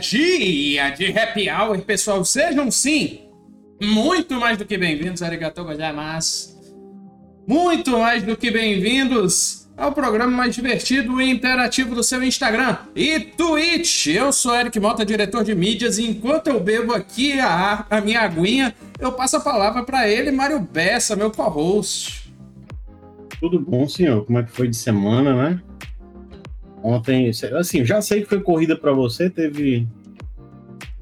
Dia de happy hour, pessoal. Sejam sim muito mais do que bem-vindos, arigatou gozaimasu. Muito mais do que bem-vindos ao programa mais divertido e interativo do seu Instagram e Twitch. Eu sou Eric Mota, diretor de mídias, e enquanto eu bebo aqui a, a minha aguinha, eu passo a palavra para ele, Mário Bessa, meu co-host. Tudo bom, senhor? Como é que foi de semana, né? Ontem, assim, já sei que foi corrida para você, teve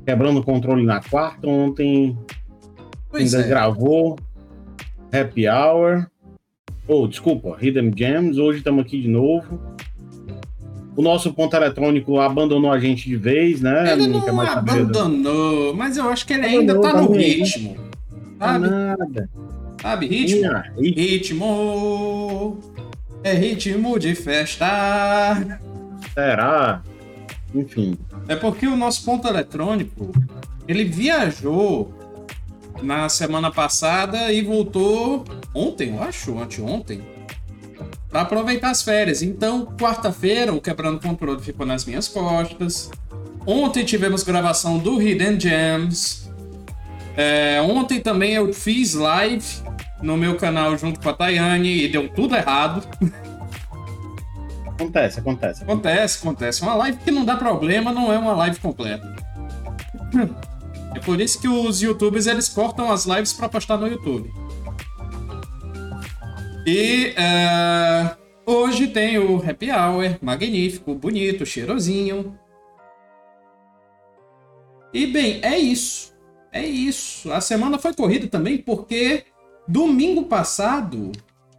quebrando o controle na quarta, ontem pois ainda é. gravou Happy Hour. Oh, desculpa, Hidden Gems, hoje estamos aqui de novo. O nosso ponto eletrônico abandonou a gente de vez, né? Ele não, não abandonou, mas eu acho que ele ainda tá no ritmo. Sabe? Nada. Sabe, ritmo? Ritmo. É ritmo de festa. Será? Enfim. É porque o nosso ponto eletrônico, ele viajou na semana passada e voltou ontem, eu acho, anteontem, para aproveitar as férias. Então, quarta-feira, o Quebrando Controle ficou nas minhas costas. Ontem tivemos gravação do Hidden Gems. É, ontem também eu fiz live no meu canal junto com a Tayane e deu tudo errado. Acontece, acontece. Acontece, acontece. Uma live que não dá problema não é uma live completa. É por isso que os youtubers eles cortam as lives para postar no YouTube. E uh, hoje tem o Happy Hour, magnífico, bonito, cheirosinho. E bem, é isso. É isso. A semana foi corrida também porque domingo passado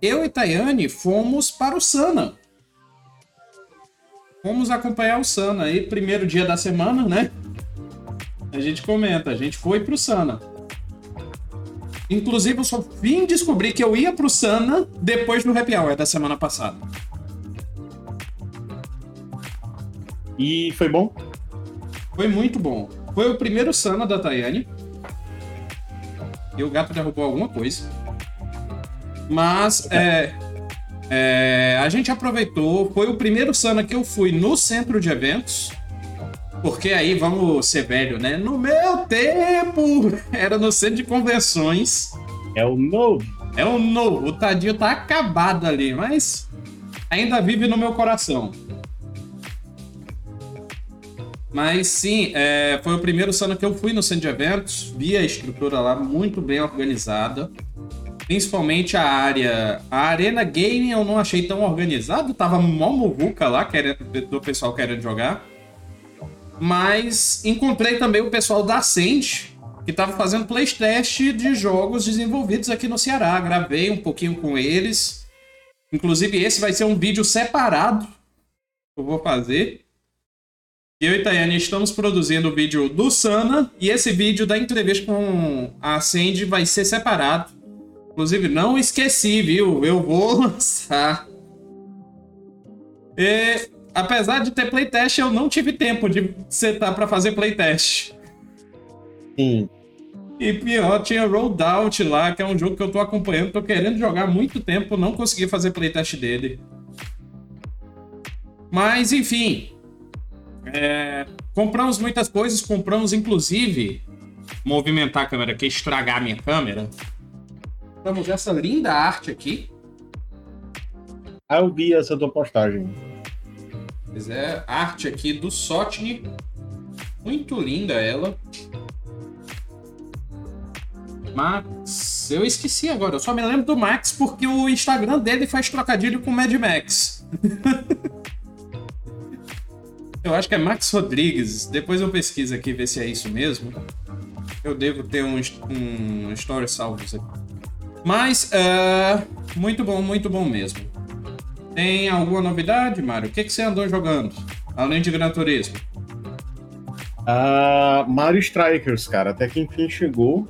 eu e Tayane fomos para o Sana. Vamos acompanhar o Sana aí, primeiro dia da semana, né? A gente comenta, a gente foi pro Sana. Inclusive, eu só vim descobrir que eu ia pro Sana depois do Happy Hour da semana passada. E foi bom? Foi muito bom. Foi o primeiro Sana da Tayane. E o gato derrubou alguma coisa. Mas, é, é, a gente aproveitou, foi o primeiro Sana que eu fui no centro de eventos. Porque aí vamos ser velho, né? No meu tempo era no centro de convenções. É o novo. É o novo. O tadinho tá acabado ali, mas ainda vive no meu coração. Mas sim, é, foi o primeiro Sana que eu fui no centro de eventos, vi a estrutura lá muito bem organizada. Principalmente a área. A Arena Gaming eu não achei tão organizado, tava mó muvuca lá querendo, do pessoal querendo jogar. Mas encontrei também o pessoal da Ascend, que estava fazendo playtest de jogos desenvolvidos aqui no Ceará. Gravei um pouquinho com eles. Inclusive, esse vai ser um vídeo separado que eu vou fazer. Eu e Tayane estamos produzindo o vídeo do Sana e esse vídeo da entrevista com a Ascend vai ser separado. Inclusive, não esqueci, viu? Eu vou lançar. E, apesar de ter playtest, eu não tive tempo de setar para fazer playtest. Sim. E pior, tinha Rollout lá, que é um jogo que eu tô acompanhando, tô querendo jogar há muito tempo, não consegui fazer playtest dele. Mas, enfim. É, compramos muitas coisas, compramos inclusive movimentar a câmera aqui, estragar a minha câmera. Vamos ver essa linda arte aqui. Ah, eu vi essa tua postagem. Pois é, arte aqui do Sotni. Muito linda ela. Max. Eu esqueci agora, eu só me lembro do Max porque o Instagram dele faz trocadilho com Mad Max. eu acho que é Max Rodrigues. Depois eu pesquiso aqui ver se é isso mesmo. Eu devo ter um, um story salvos aqui. Mas, uh, muito bom, muito bom mesmo. Tem alguma novidade, Mário? O que, que você andou jogando? Além de Gran Turismo. Uh, Mario Strikers, cara. Até que enfim chegou.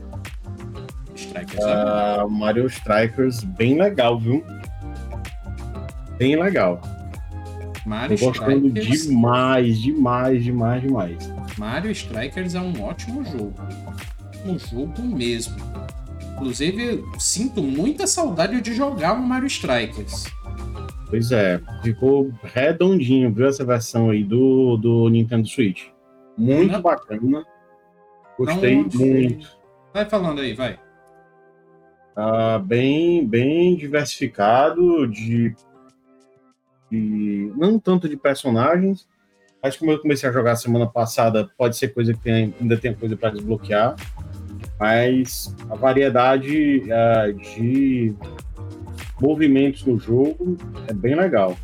Strikers uh, Mario Strikers, bem legal, viu? Bem legal. Mario Tô gostando Strikers... demais, demais, demais, demais. Mario Strikers é um ótimo jogo. Um jogo mesmo. Inclusive, sinto muita saudade de jogar o Mario Strikers. Pois é, ficou redondinho, viu essa versão aí do, do Nintendo Switch. Muito Não. bacana. Gostei Não... muito. Vai falando aí, vai. Uh, bem, bem diversificado de, de, não tanto de personagens, mas como eu comecei a jogar semana passada, pode ser coisa que tem, ainda tem coisa para desbloquear, mas a variedade uh, de movimentos no jogo é bem legal.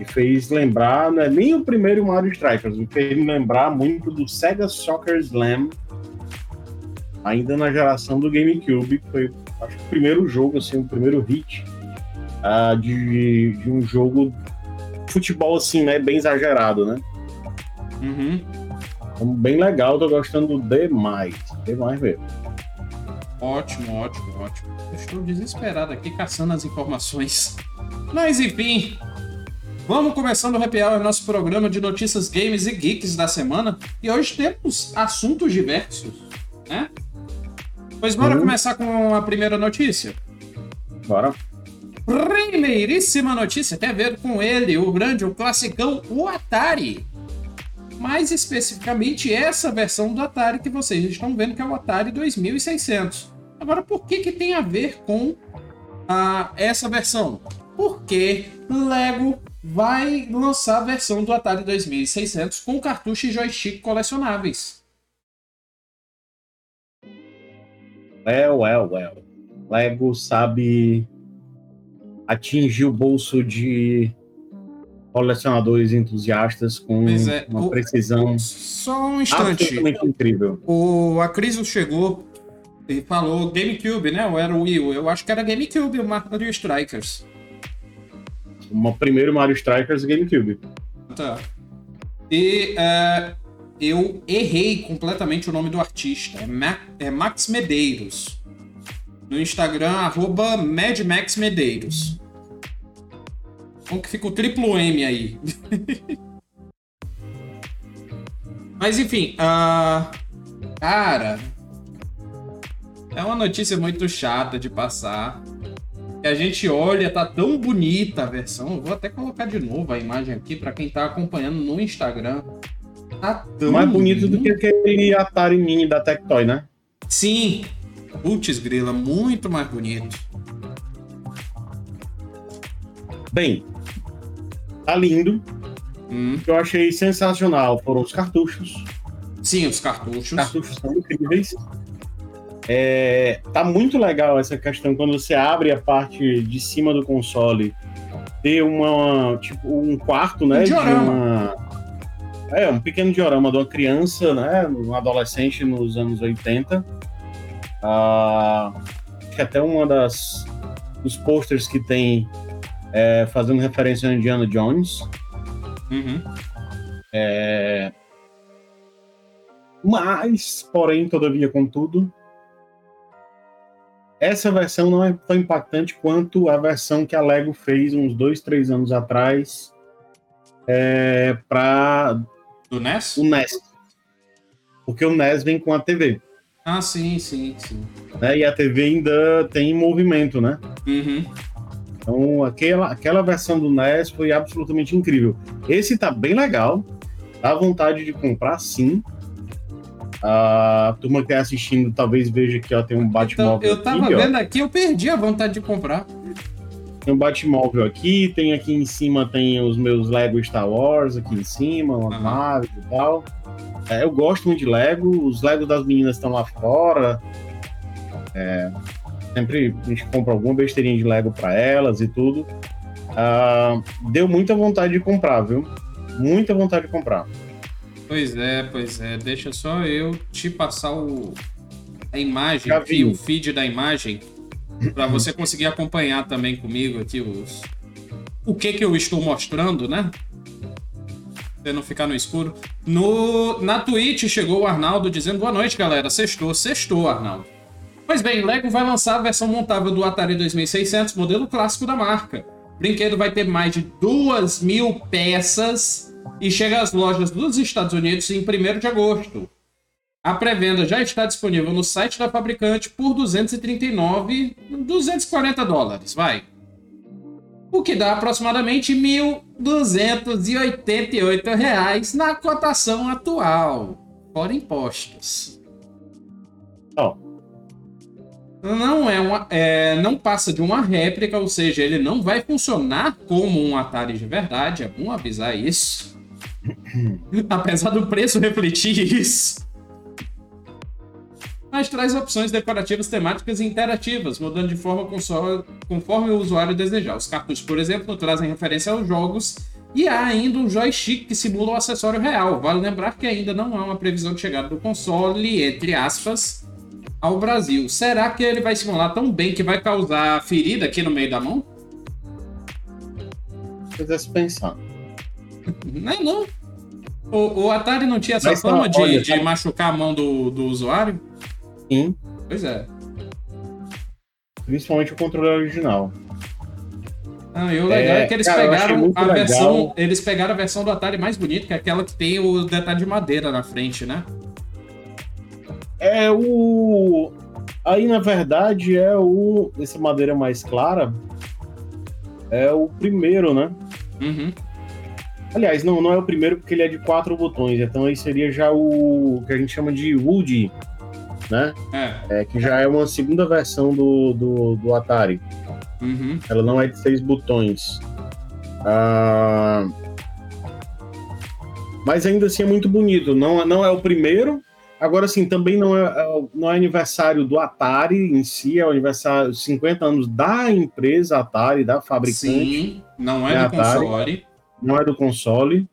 E fez lembrar, não é nem o primeiro Mario Strikers, me fez lembrar muito do Sega Soccer Slam ainda na geração do GameCube, foi acho que o primeiro jogo, assim, o primeiro hit uh, de, de um jogo futebol assim, né, bem exagerado, né? Uhum. Bem legal, tô gostando demais, demais mesmo. Ótimo, ótimo, ótimo. estou desesperado aqui caçando as informações. Mas enfim, vamos começando o Happy Hour, nosso programa de notícias games e geeks da semana. E hoje temos assuntos diversos, né? Pois bora uhum. começar com a primeira notícia? Bora. Primeiríssima notícia tem a ver com ele, o grande, o classicão, o Atari. Mais especificamente essa versão do Atari que vocês estão vendo, que é o Atari 2600. Agora, por que, que tem a ver com a, essa versão? Porque Lego vai lançar a versão do Atari 2600 com cartucho e joystick colecionáveis. Well, well, well. Lego sabe atingir o bolso de colecionadores entusiastas com é, uma o, precisão só um instante incrível. O Acriso chegou e falou GameCube, né? Ou era o Wii Eu acho que era GameCube, o Mario Strikers. O primeiro Mario Strikers GameCube. Tá. E uh, eu errei completamente o nome do artista. É, Ma é Max Medeiros. No Instagram, arroba Max Medeiros. Como que fica o triplo M aí? Mas enfim, uh, cara, é uma notícia muito chata de passar. Que a gente olha, tá tão bonita a versão. Eu vou até colocar de novo a imagem aqui para quem tá acompanhando no Instagram. Tá tão mais bonito do que aquele Atari Mini da Tectoy, né? Sim. Putz, grila, muito mais bonito. Bem, tá lindo. Hum. Que eu achei sensacional foram os cartuchos. Sim, os cartuchos. Os cartuchos são incríveis. É, tá muito legal essa questão quando você abre a parte de cima do console ter uma tipo um quarto, né, um de uma é, um pequeno diorama de uma criança, né? Um adolescente nos anos 80. Ah, acho que até uma das dos posters que tem é, fazendo referência a Indiana Jones. Uhum. É, mas, porém, todavia, contudo, essa versão não é tão impactante quanto a versão que a Lego fez uns dois, três anos atrás é, para do NES? O NES. Porque o NES vem com a TV. Ah, sim, sim, sim. Né? E a TV ainda tem movimento, né? Uhum. Então, aquela, aquela versão do NES foi absolutamente incrível. Esse tá bem legal. Dá vontade de comprar, sim. A turma que tá assistindo talvez veja que ó, tem um Batmóvel. Então, eu tava aqui, vendo ó. aqui, eu perdi a vontade de comprar. Tem um Batmóvel aqui, tem aqui em cima tem os meus Lego Star Wars aqui em cima, umas uhum. naves e tal. É, eu gosto muito de Lego, os Legos das meninas estão lá fora. É, sempre a gente compra alguma besteirinha de Lego para elas e tudo. Uh, deu muita vontade de comprar, viu? Muita vontade de comprar. Pois é, pois é. Deixa só eu te passar o, a imagem aqui, o feed da imagem para você conseguir acompanhar também comigo aqui os o que que eu estou mostrando, né? Você não ficar no escuro. No, na Twitch chegou o Arnaldo dizendo boa noite, galera. Sextou, sextou, Arnaldo. Pois bem, Lego vai lançar a versão montável do Atari 2600, modelo clássico da marca. O brinquedo vai ter mais de 2 mil peças e chega às lojas dos Estados Unidos em 1 de agosto. A pré-venda já está disponível no site da fabricante por 239, 240 dólares, vai. O que dá aproximadamente mil 288 reais na cotação atual, fora impostos. Ó, Não é uma, é, não passa de uma réplica, ou seja, ele não vai funcionar como um Atari de verdade. É bom avisar isso. Apesar do preço refletir isso. Mas traz opções decorativas temáticas e interativas, mudando de forma console- conforme o usuário desejar. Os cartuchos, por exemplo, trazem referência aos jogos e há ainda um joystick que simula o acessório real. Vale lembrar que ainda não há uma previsão de chegada do console, entre aspas, ao Brasil. Será que ele vai simular tão bem que vai causar ferida aqui no meio da mão? se quisesse pensar. Não é não. O, o Atari não tinha essa Mas fama de, olha, de tá- machucar a mão do, do usuário? Sim, Pois é. principalmente o controle original. Ah, e o legal é, É, que eles cara, pegaram a legal. versão. Eles pegaram a versão do Atari mais bonita, que é aquela que tem o detalhe de madeira na frente, né? É o. Aí, na verdade, é o. Essa madeira mais clara. É o primeiro, né? Uhum. Aliás, não, não é o primeiro porque ele é de quatro botões. Então aí seria já o que a gente chama de Woody, né? É. É, que já é uma segunda versão do, do, do Atari. Uhum. Ela não é de seis botões. Ah, Mas ainda assim é muito bonito. Não, não é o primeiro. Agora, sim, também não é, é- não é aniversário do Atari em si, é o aniversário 50 anos da empresa Atari, da fabricante. Sim, não é, É do Atari. console. não é do console.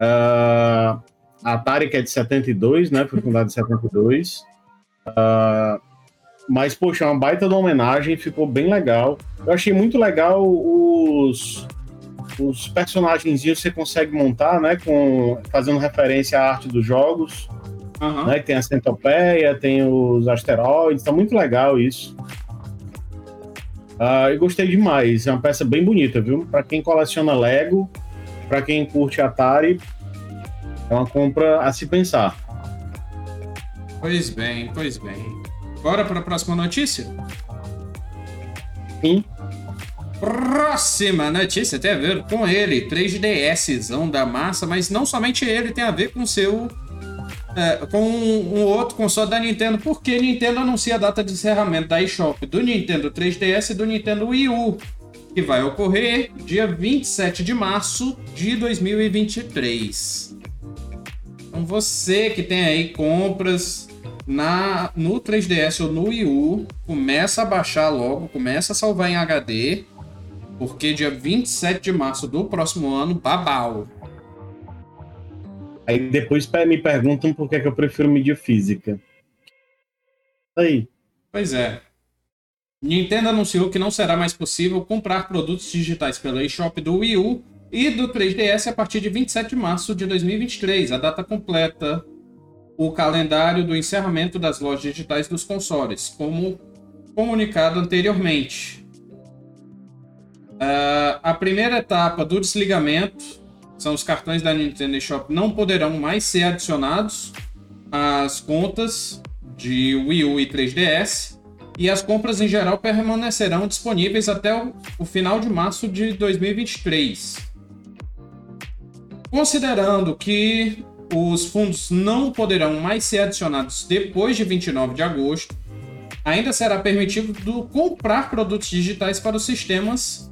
Ah, a Atari, que é de 72, né? Foi fundada em 72. Ah, mas, poxa, é uma baita de uma homenagem, ficou bem legal. Eu achei muito legal os, os personagens que você consegue montar, né? Com, fazendo referência à arte dos jogos. Aham. Né, tem a centopeia, tem os asteroides, tá muito legal isso. Ah, eu gostei demais, é uma peça bem bonita, viu? Para quem coleciona Lego, para quem curte Atari, é uma compra a se pensar. Pois bem, pois bem. Bora para a próxima notícia? Sim. Próxima notícia tem a ver com ele, 3DSzão da massa, mas não somente ele, tem a ver com seu. É, com um, um outro console da Nintendo, porque Nintendo anuncia a data de encerramento da eShop do Nintendo 3DS e do Nintendo Wii U, que vai ocorrer dia 27 de março de 2023. Então você que tem aí compras na no 3DS ou no Wii U, começa a baixar logo, começa a salvar em HD, porque dia 27 de março do próximo ano, babau. Aí depois me perguntam por que, que eu prefiro mídia física. Aí, Pois é. Nintendo anunciou que não será mais possível comprar produtos digitais pela eShop do Wii U e do 3DS a partir de 27 de março de 2023. A data completa o calendário do encerramento das lojas digitais dos consoles, como comunicado anteriormente. Ah, a primeira etapa do desligamento são os cartões da Nintendo eShop não poderão mais ser adicionados às contas de Wii U e 3DS e as compras em geral permanecerão disponíveis até o, o final de março de 2023. Considerando que os fundos não poderão mais ser adicionados depois de 29 de agosto, ainda será permitido do- comprar produtos digitais para os sistemas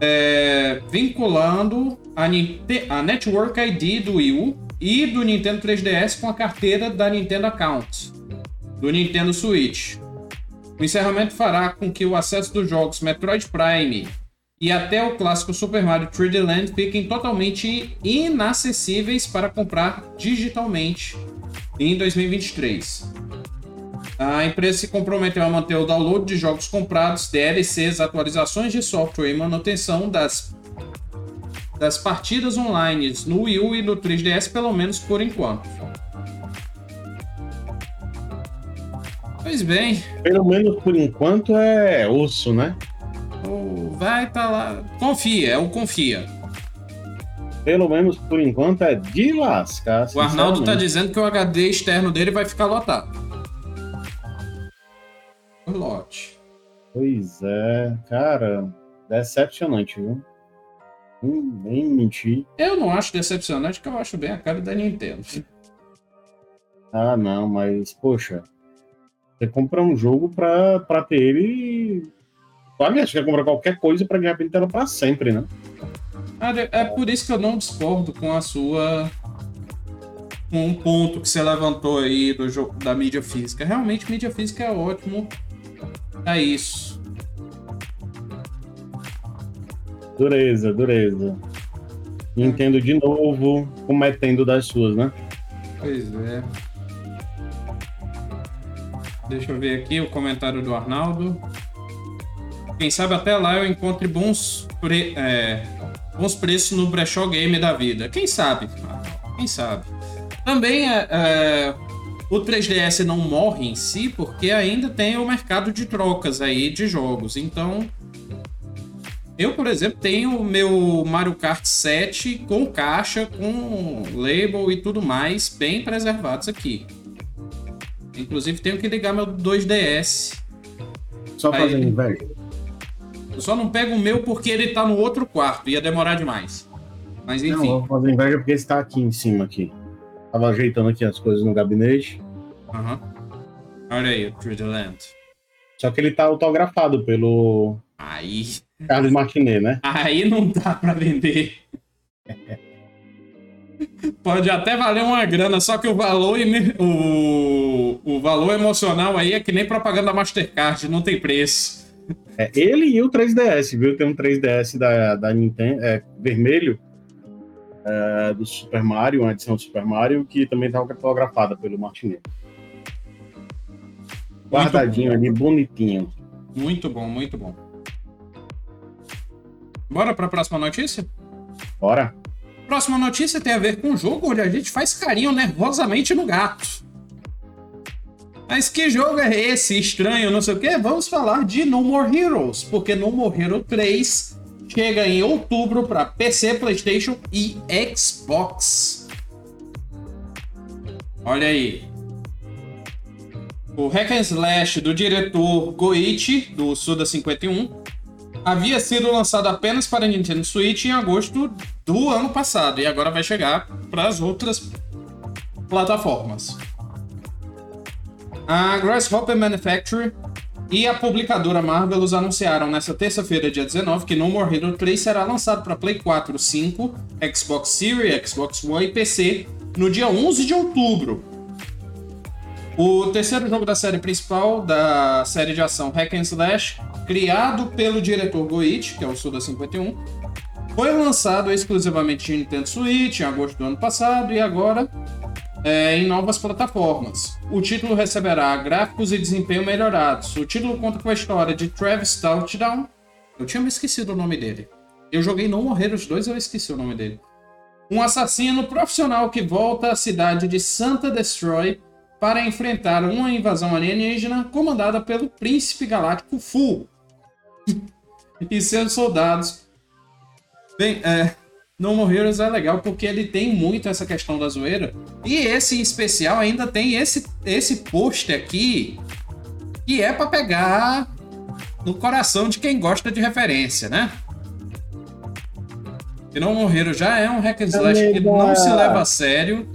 é, vinculando a, a Network ID do Wii U e do Nintendo 3DS com a carteira da Nintendo Account do Nintendo Switch. O encerramento fará com que o acesso dos jogos Metroid Prime e até o clássico Super Mario 3D Land fiquem totalmente inacessíveis para comprar digitalmente em 2023. A empresa se comprometeu a manter o download de jogos comprados, DLCs, atualizações de software e manutenção das, das partidas online no Wii U e no 3DS, pelo menos por enquanto. Pois bem, pelo menos por enquanto é osso, né? vai tá lá. Confia, é o confia. Pelo menos por enquanto é de lascar. O Arnaldo tá dizendo que o HD externo dele vai ficar lotado. O lote. Pois é, cara, decepcionante, viu? Nem, nem mentir. Eu não acho decepcionante, porque eu acho bem a cara da Nintendo. Ah, não, mas, poxa, você compra um jogo pra, pra ter ele. Aliás, você quer comprar qualquer coisa pra ganhar ele tela pra sempre, né? É por isso que eu não discordo com a sua. Com um ponto que você levantou aí do jogo da mídia física. Realmente, mídia física é ótimo. É isso. Dureza, dureza. Nintendo de novo, cometendo das suas, né? Pois é. Deixa eu ver aqui o comentário do Arnaldo. Quem sabe até lá eu encontre bons, pre... é... bons preços no brechó game da vida. Quem sabe? Quem sabe? Também é, é... o 3DS não morre em si porque ainda tem o mercado de trocas aí de jogos. Então, eu, por exemplo, tenho o meu Mario Kart 7 com caixa, com label e tudo mais bem preservados aqui. Inclusive, tenho que ligar meu 2DS. Só Aí- fazendo inveja. Eu só não pego o meu porque ele tá no outro quarto. Ia demorar demais. Mas Não, enfim. vou fazer inveja porque está aqui em cima aqui. Tava ajeitando aqui as coisas no gabinete. Aham. Olha aí, o Through the Land. Só que ele tá autografado pelo Aí. Carlos Martinet, né? Aí não dá pra vender. Pode até valer uma grana, só que o valor, o, o valor emocional aí é que nem propaganda Mastercard, não tem preço. É ele e o 3DS, viu? Tem um 3DS da, da Nintendo, é, vermelho, é, do Super Mario, uma edição do Super Mario, que também tá autografada pelo Martinet. Guardadinho ali, bonitinho. Muito bom, muito bom. Bora pra próxima notícia? Bora? Próxima notícia tem a ver com um jogo onde a gente faz carinho nervosamente no gato. Mas que jogo é esse? Estranho, não sei o quê? Vamos falar de No More Heroes, porque No More Hero 3 chega em outubro para PC, PlayStation e Xbox. Olha aí. O Hack and Slash do diretor Goichi, do Suda 51, havia sido lançado apenas para Nintendo Switch em agosto do ano passado e agora vai chegar para as outras plataformas. A Grasshopper Manufacturing e a publicadora Marvelous anunciaram nesta terça-feira, dia 19, que No More Hero 3 será lançado para Play 4, 5, Xbox Series, Xbox One e PC no dia 11 de outubro. O terceiro jogo da série principal da série de ação Hack and Slash, criado pelo diretor Goichi, que é o Suda 51, foi lançado exclusivamente de Nintendo Switch em agosto do ano passado e agora é, em novas plataformas. O título receberá gráficos e desempenho melhorados. O título conta com a história de Travis Touchdown. Eu tinha me esquecido o nome dele. Eu joguei No Morrer os dois, eu esqueci o nome dele. Um assassino profissional que volta à cidade de Santa Destroy para enfrentar uma invasão alienígena comandada pelo Príncipe Galáctico Fu e seus soldados. Bem, é, No More Heroes é legal porque ele tem muito essa questão da zoeira. E esse em especial ainda tem esse, esse post aqui que é para pegar no coração de quem gosta de referência, né? E No More Heroes já é um hack and slash que não se leva a sério.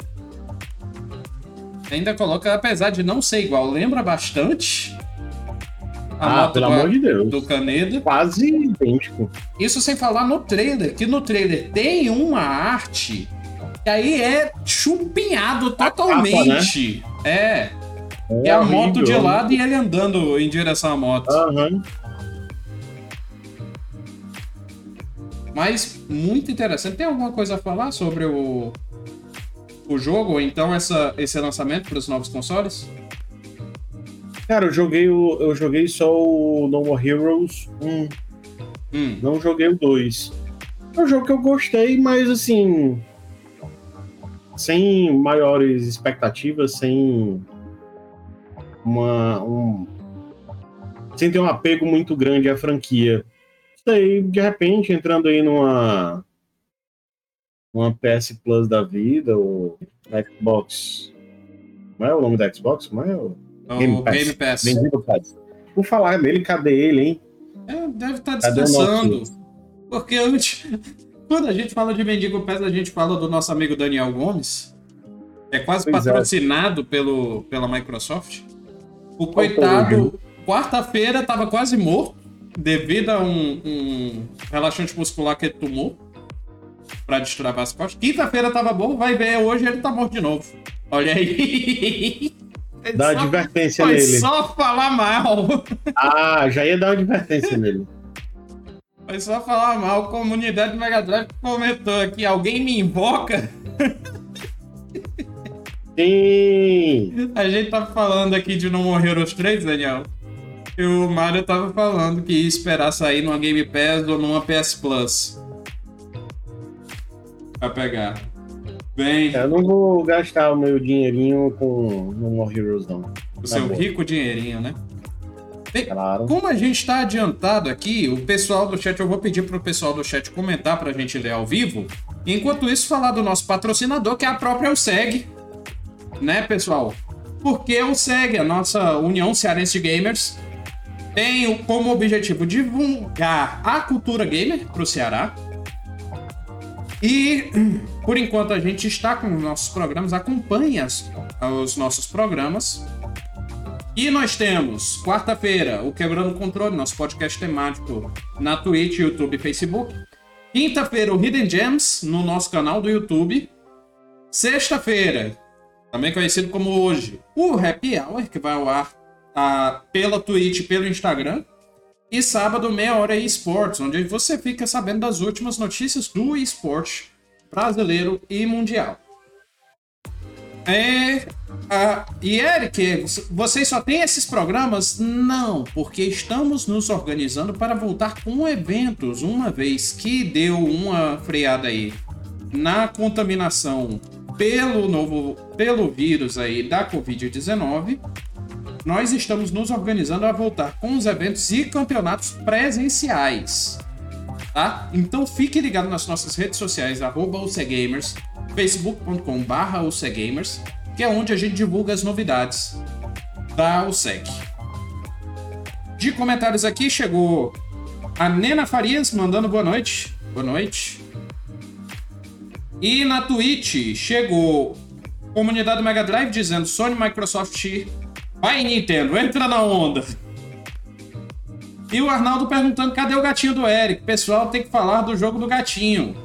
Ainda coloca, apesar de não ser igual, lembra bastante ah, moto pelo do, amor de Deus. do Caneda. Quase idêntico. Isso sem falar no trailer, que no trailer tem uma arte que aí é chupinhado totalmente. É. É, a moto de lado e ele andando em direção à moto. Aham. Mas muito interessante. Tem alguma coisa a falar sobre o, o jogo, ou então essa, esse lançamento para os novos consoles? Cara, eu joguei, o, eu joguei só o No More Heroes 1, Hum, não joguei o 2. É um jogo que eu gostei, mas assim. Sem maiores expectativas, sem uma. Um, sem ter um apego muito grande à franquia. Sei, de repente, entrando aí numa. Uma PS Plus da vida, ou Xbox. Como é o nome da Xbox? Como é o. o Game Pass. Game Pass. Vendido Pass. Por falar nele, cadê ele, hein? É, deve estar o descansando. Porque antes. quando a gente fala de Mendigo Pés, a gente fala do nosso amigo Daniel Gomes. É quase Pois é. patrocinado pelo, pela Microsoft. O coitado, quarta-feira, tava quase morto devido a um, um relaxante muscular que ele tomou pra destravar as costas. Quinta-feira tava bom, vai ver hoje ele tá morto de novo. Olha aí. Ele Dá só- advertência Foi nele. só falar mal. Ah, já ia dar uma advertência nele. Foi só falar mal. Comunidade Mega Drive comentou aqui. Alguém me invoca? Sim! A gente tava falando aqui de não morrer os três, Daniel. E o Mario tava falando que ia esperar sair numa Game Pass ou numa PS Plus. Pra pegar. Bem, Eu não vou gastar o meu dinheirinho com No More Heroes, não. o seu rico dinheirinho, né? Bem, Claro. Como a gente está adiantado aqui, o pessoal do chat, eu vou pedir pro pessoal do chat comentar pra gente ler ao vivo. Enquanto isso, falar do nosso patrocinador, que é a própria USEG. Né, pessoal? Porque a USEG, a nossa União Cearense de Gamers, tem o- como objetivo divulgar a cultura gamer pro Ceará. E, por enquanto, a gente está com os nossos programas, acompanhe as- os nossos programas. E nós temos, quarta-feira, o Quebrando o Controle, nosso podcast temático na Twitch, YouTube e Facebook. Quinta-feira, o Hidden Gems, no nosso canal do YouTube. Sexta-feira, também conhecido como hoje, o Happy Hour, que vai ao ar ah, pela Twitch e pelo Instagram. E sábado, meia hora esportes, onde você fica sabendo das últimas notícias do esporte brasileiro e mundial. É, ah, e Eric, vocês só têm esses programas? Não, porque estamos nos organizando para voltar com eventos, uma vez que deu uma freada aí na contaminação pelo novo pelo vírus aí da Covid-19. Nós estamos nos organizando a voltar com os eventos e campeonatos presenciais. Tá? Então fique ligado nas nossas redes sociais, arroba UCGamers, facebook.com barra UCGamers, que é onde a gente divulga as novidades da USEG. De comentários aqui chegou a Nena Farias mandando boa noite. Boa noite. E na Twitch chegou comunidade Mega Drive dizendo Sony, Microsoft, vai Nintendo, entra na onda. E o Arnaldo perguntando cadê o gatinho do Eric? Pessoal, tem que falar do jogo do gatinho.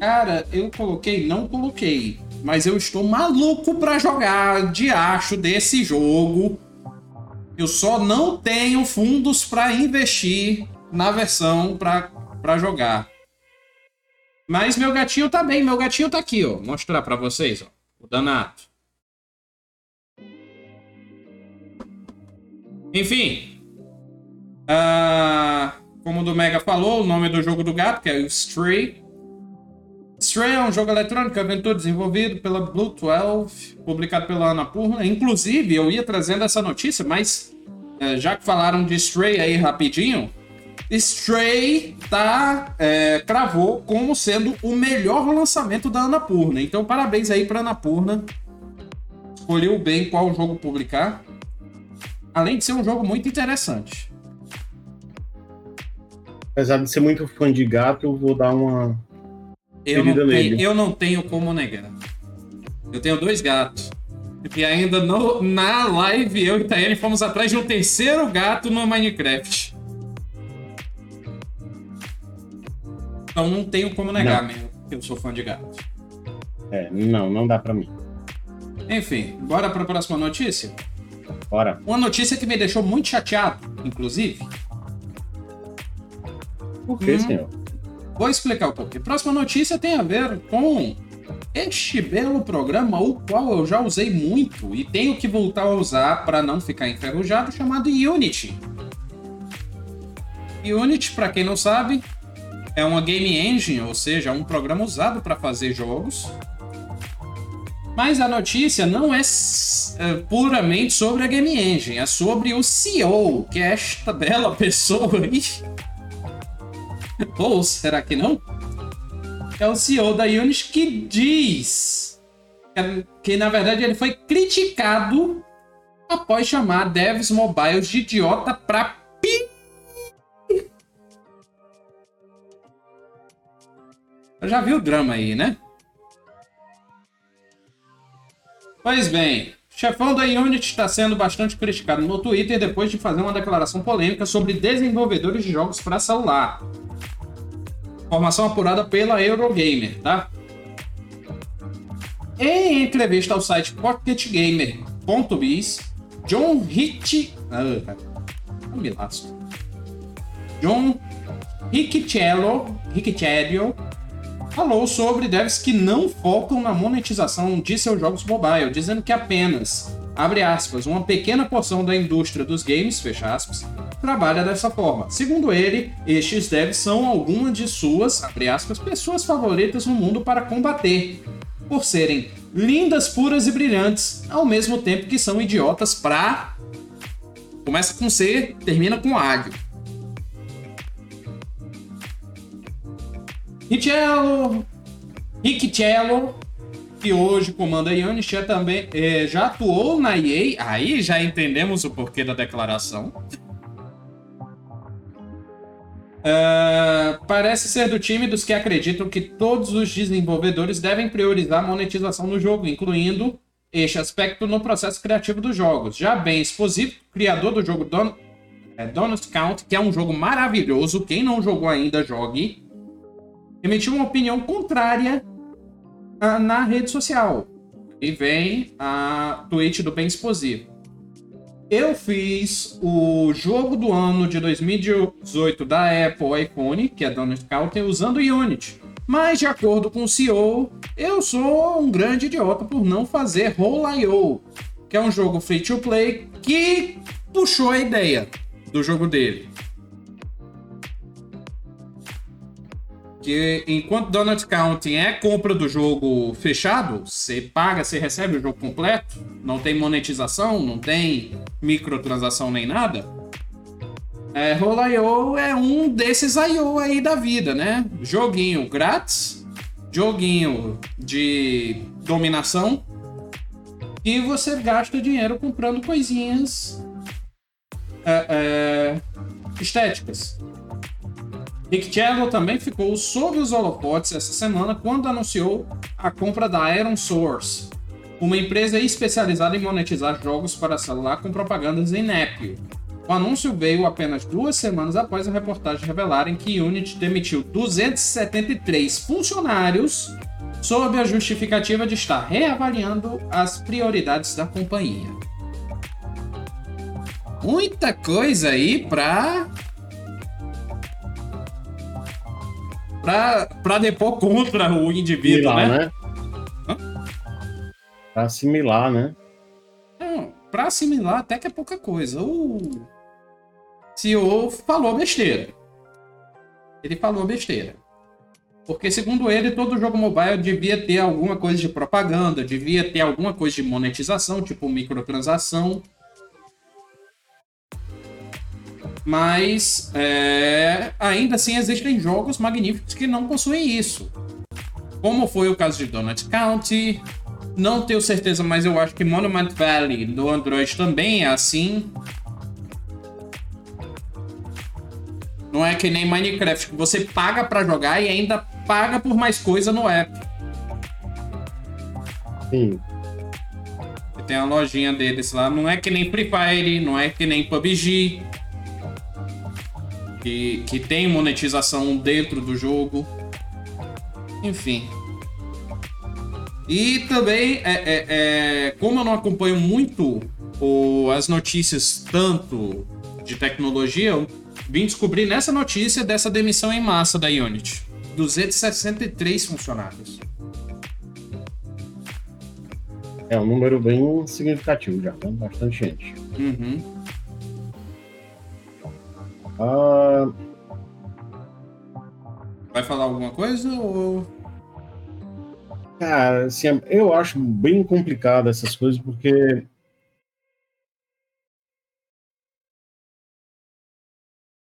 Cara, eu coloquei, não coloquei, mas eu estou maluco pra jogar de acho desse jogo. Eu só não tenho fundos pra investir na versão pra jogar. Mas meu gatinho tá bem, meu gatinho tá aqui, ó. Mostrar pra vocês, ó. O Danato. Enfim. ah, como o do Mega falou, o nome do jogo do gato, que é o Stray. Stray é um jogo eletrônico, aventura desenvolvido pela Blue 12, publicado pela Annapurna. Inclusive, eu ia trazendo essa notícia, mas eh, já que falaram de Stray aí rapidinho, Stray tá, é, cravou como sendo o melhor lançamento da Annapurna. Então, parabéns aí pra Annapurna. Escolheu bem qual jogo publicar. Além de ser um jogo muito interessante. Apesar de ser muito fã de gato, eu vou dar uma. Eu não, tenho, eu não tenho como negar. Eu tenho dois gatos. E ainda no- na live, eu e Tayane fomos atrás de um terceiro gato no Minecraft. Então não tenho como negar Não. mesmo que eu sou fã de gato. É, não, não dá pra mim. Enfim, bora para a próxima notícia? Bora. Uma notícia que me deixou muito chateado, inclusive. Por que, Hum. senhor? Vou explicar o porquê. Próxima notícia tem a ver com este belo programa, o qual eu já usei muito e tenho que voltar a usar para não ficar enferrujado, chamado Unity. Unity, para quem não sabe, é uma game engine, ou seja, um programa usado para fazer jogos. Mas a notícia não é, é, puramente sobre a game engine, é sobre o CEO, que é esta bela pessoa aí. Ou será que não? É o CEO da Unity que diz que, que, na verdade ele foi criticado após chamar devs mobiles de idiota pra pi. Já viu o drama aí, né? Pois bem, chefão da Unity está sendo bastante criticado no Twitter depois de fazer uma declaração polêmica sobre desenvolvedores de jogos para celular. Informação apurada pela Eurogamer, tá? Em entrevista ao site PocketGamer.biz, John Hitch... Ah, me lasco. John Ricciello, Ricciello falou sobre devs que não focam na monetização de seus jogos mobile, dizendo que apenas, abre aspas, uma pequena porção da indústria dos games, fecha aspas, trabalha dessa forma. Segundo ele, estes devs são algumas de suas, abre aspas, pessoas favoritas no mundo para combater, por serem lindas, puras e brilhantes, ao mesmo tempo que são idiotas pra. Começa com C, termina com ádio. Richello, Ricciello, que hoje comanda a Unity, é também, é, já atuou na EA, aí já entendemos o porquê da declaração. Uh, parece ser do time dos que acreditam que todos os desenvolvedores devem priorizar a monetização no jogo, incluindo este aspecto no processo criativo dos jogos. Já bem Exposito, criador do jogo Don é, Donut Count, que é um jogo maravilhoso, quem não jogou ainda, jogue emitiu uma opinião contrária na rede social. E vem a tweet do Ben Exposivo. Eu fiz o jogo do ano de 2018 da Apple iPhone, que é Donald Counter, usando Unity. Mas, de acordo com o CEO, eu sou um grande idiota por não fazer Roll.io, que é um jogo free to play que puxou a ideia do jogo dele. Que enquanto Donut Counting é compra do jogo fechado, você paga, você recebe o jogo completo, não tem monetização, não tem microtransação nem nada. É, Roll.io é um desses I.O. aí da vida, né? Joguinho grátis, joguinho de dominação, e você gasta dinheiro comprando coisinhas é, é, estéticas. Rick Cello também ficou sob os holofotes essa semana quando anunciou a compra da Iron Source, uma empresa especializada em monetizar jogos para celular com propagandas em app. O anúncio veio apenas duas semanas após a reportagem revelarem que Unity demitiu 273 funcionários sob a justificativa de estar reavaliando as prioridades da companhia. Muita coisa aí para pra, pra depor contra o indivíduo, assimilar, né? né? Pra assimilar, né? Não, pra assimilar até que é pouca coisa. O CEO falou besteira. Ele falou besteira. Porque, segundo ele, todo jogo mobile devia ter alguma coisa de propaganda, devia ter alguma coisa de monetização, tipo microtransação. Mas é, ainda assim existem jogos magníficos que não possuem isso. Como foi o caso de Donut County. Não tenho certeza, mas eu acho que Monument Valley do Android também é assim. Não é que nem Minecraft, que você paga para jogar e ainda paga por mais coisa no app. Sim. Tem a lojinha deles lá. Não é que nem Free Fire, não é que nem PUBG que, que tem monetização dentro do jogo. Enfim. E também, é, é, é, como eu não acompanho muito o, as notícias tanto de tecnologia, eu vim descobrir nessa notícia dessa demissão em massa da Unity. 263 funcionários. É um número bem significativo já, né? bastante gente. Uhum. Ah, Vai falar alguma coisa ou. cara, assim, eu acho bem complicado essas coisas porque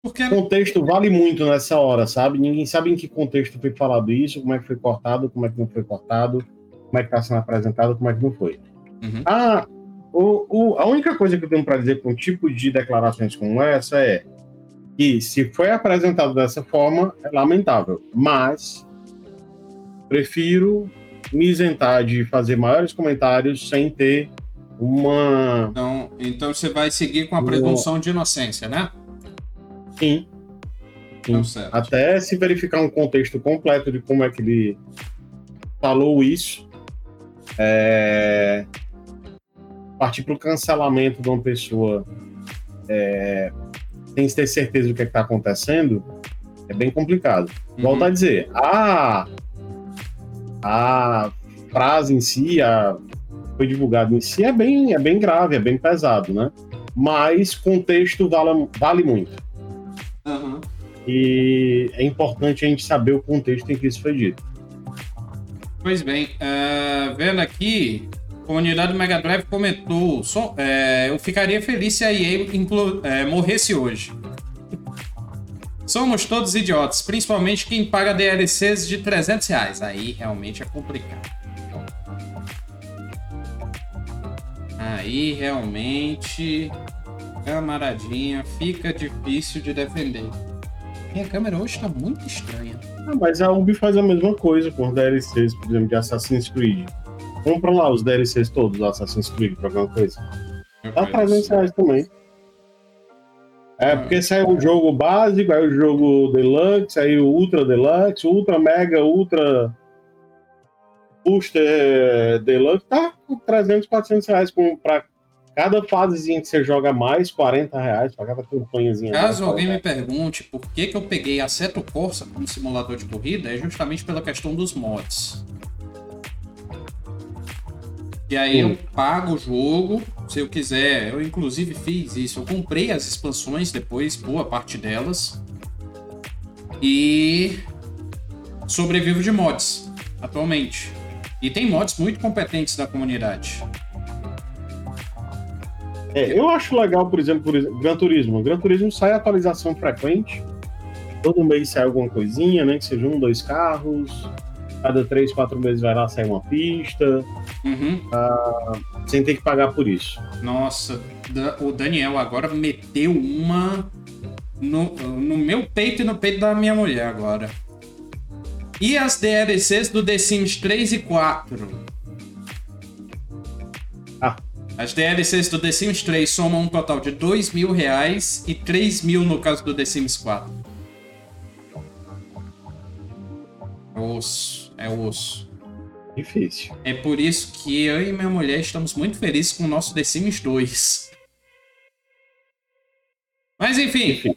Porque. o contexto vale muito nessa hora, sabe? Ninguém sabe em que contexto foi falado isso, como é que foi cortado, como é que não foi cortado, como é que está sendo apresentado, como é que não foi. Uhum. Ah, o, o, a única coisa que eu tenho para dizer com um tipo de declarações como essa é que, se foi apresentado dessa forma, é lamentável. Mas prefiro me isentar de fazer maiores comentários sem ter uma. Então, então você vai seguir com a presunção de inocência, né? Sim. Sim. Então, Até se verificar um contexto completo de como é que ele falou isso. É... Partir para o cancelamento de uma pessoa é... sem ter certeza do que é está acontecendo é bem complicado. Uhum. Volto a dizer, a, a frase em si, a foi divulgado em si é bem, é bem grave, é bem pesado, né? Mas contexto vale, vale muito. Uhum. E é importante a gente saber o contexto em que isso foi dito. Pois bem, uh, vendo aqui, comunidade Mega Drive comentou: so, é, eu ficaria feliz se a EA é, morresse hoje. Somos todos idiotas, principalmente quem paga DLCs de 300 reais. Aí realmente é complicado. Aí realmente, camaradinha, fica difícil de defender. Minha câmera hoje tá muito estranha. Ah, mas a Ubi faz a mesma coisa com DLCs, por exemplo, de Assassin's Creed. Compra lá os DLCs todos do Assassin's Creed pra alguma coisa. Dá 300 reais também. É, ah. porque saiu o jogo básico, aí o jogo deluxe, aí o ultra deluxe, ultra mega, ultra booster deluxe, tá com 300, 400 reais para cada fasezinha que você joga mais, 40 reais para cada campanhazinha. Caso alguém me pergunte por que, que eu peguei a Seto Corsa como simulador de corrida, é justamente pela questão dos mods. E aí eu pago o jogo, se eu quiser. Eu inclusive fiz isso. Eu comprei as expansões depois, boa parte delas. E sobrevivo de mods atualmente. E tem mods muito competentes da comunidade. É, eu acho legal, por exemplo, por exemplo, Gran Turismo. Gran Turismo sai atualização frequente. Todo mês sai alguma coisinha, né? Que seja um, dois carros. Cada três, quatro meses vai lá sair uma pista. Uhum. Ah, sem ter que pagar por isso. Nossa, o Daniel agora meteu uma no, no meu peito e no peito da minha mulher agora. E as DLCs do The Sims 3 e 4? Ah. As DLCs do The Sims 3 somam um total de 2 mil reais e 3 mil no caso do The Sims 4. É osso. É osso. Difícil. É por isso que eu e minha mulher estamos muito felizes com o nosso The Sims 2. Mas enfim. Enfim,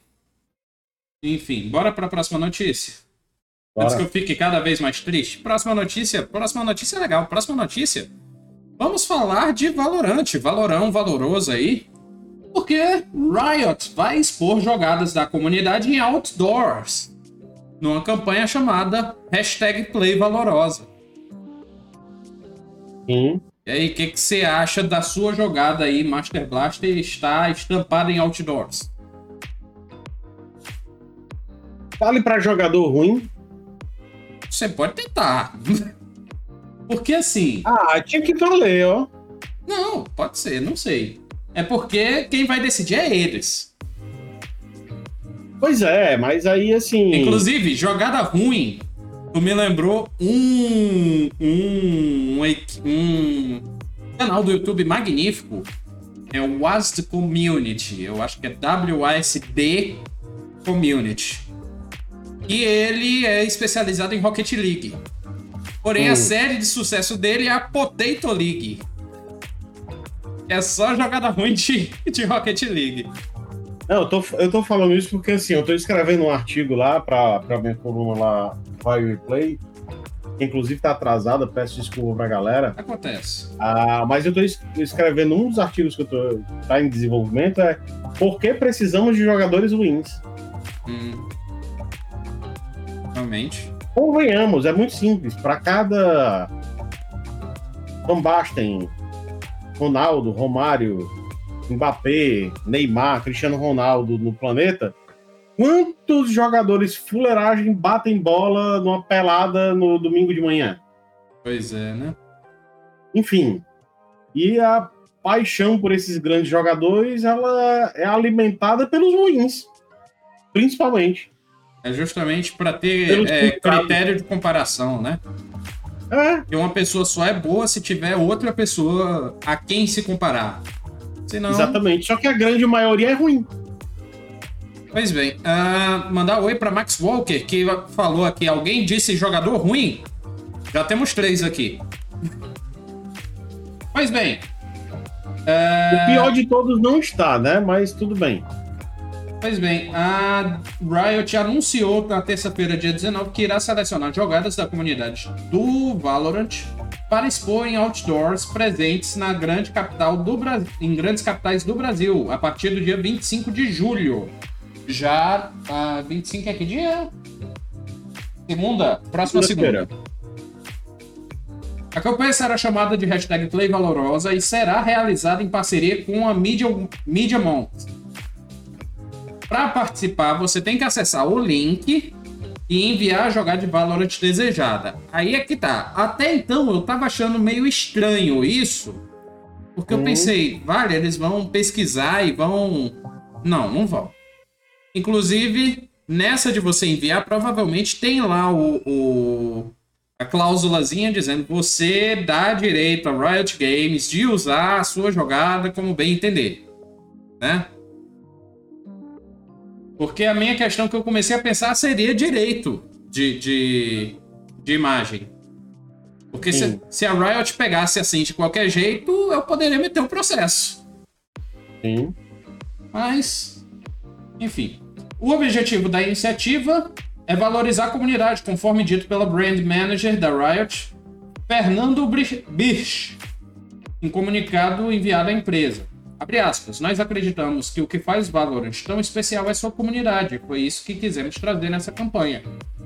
enfim bora para a próxima notícia. Antes que eu fique cada vez mais triste. Próxima notícia. Próxima notícia é legal. Próxima notícia. Vamos falar de Valorant. Valorão, valoroso aí. Porque Riot vai expor jogadas da comunidade em outdoors. Numa campanha chamada Hashtag Play Valorosa. Sim. E aí, o que, que você acha da sua jogada aí, Master Blaster, está estampada em outdoors? Fale para jogador ruim, você pode tentar. porque assim. Ah, tinha que valer, ó. Não, pode ser, não sei. É porque quem vai decidir é eles. Pois é, mas aí assim. Inclusive, jogada ruim. Tu me lembrou um. Um. Um. canal do YouTube magnífico. É o WASD Community. Eu acho que é WASD Community. E ele é especializado em Rocket League. Porém, hum. a série de sucesso dele é a Potato League. É só jogada ruim de, de Rocket League. Não, eu tô, eu tô falando isso porque assim, eu tô escrevendo um artigo lá pra, pra minha coluna lá, Fire Play, que inclusive tá atrasada, peço desculpa pra galera. Acontece. Ah, mas eu tô escrevendo um dos artigos que eu tô tá em desenvolvimento é por que precisamos de jogadores ruins. Hum. Realmente. Convenhamos, é muito simples. Para cada Van Basten, Ronaldo, Romário, Mbappé, Neymar, Cristiano Ronaldo no planeta, quantos jogadores fuleiragem batem bola numa pelada no domingo de manhã? Pois é, né? Enfim. E a paixão por esses grandes jogadores, ela é alimentada pelos ruins, principalmente. É justamente para ter é, critério de comparação, né? É. Que uma pessoa só é boa se tiver outra pessoa a quem se comparar. Senão... Exatamente. Só que a grande maioria é ruim. Pois bem. Uh, mandar um oi para Max Walker, que falou aqui: alguém disse jogador ruim? Já temos três aqui. pois bem. Uh... O pior de todos não está, né? Mas tudo bem. Pois bem, a Riot anunciou na terça-feira, dia 19, que irá selecionar jogadas da comunidade do Valorant para expor em outdoors presentes na grande capital do Brasil, em grandes capitais do Brasil, a partir do dia 25 de julho. Já a 25 é que dia? Segunda? Próxima segunda. A campanha será chamada de hashtag Play Valorosa e será realizada em parceria com a Media, Media para participar, você tem que acessar o link e enviar a jogada de Valorant desejada. Aí é que tá. Até então eu tava achando meio estranho isso, porque eu uhum. pensei, vale, eles vão pesquisar e vão. Não, não vão. Inclusive, nessa de você enviar, provavelmente tem lá o, o a cláusulazinha dizendo você dá direito a Riot Games de usar a sua jogada como bem entender, né? Porque a minha questão que eu comecei a pensar seria direito de, de, de imagem. Porque se, se, a Riot pegasse assim de qualquer jeito, eu poderia meter o um processo. Sim. Mas, enfim. O objetivo da iniciativa é valorizar a comunidade, conforme dito pela brand manager da Riot, Fernando Birch, em comunicado enviado à empresa. Abre aspas, nós acreditamos que o que faz Valorant tão especial é sua comunidade. Foi isso que quisemos trazer nessa campanha.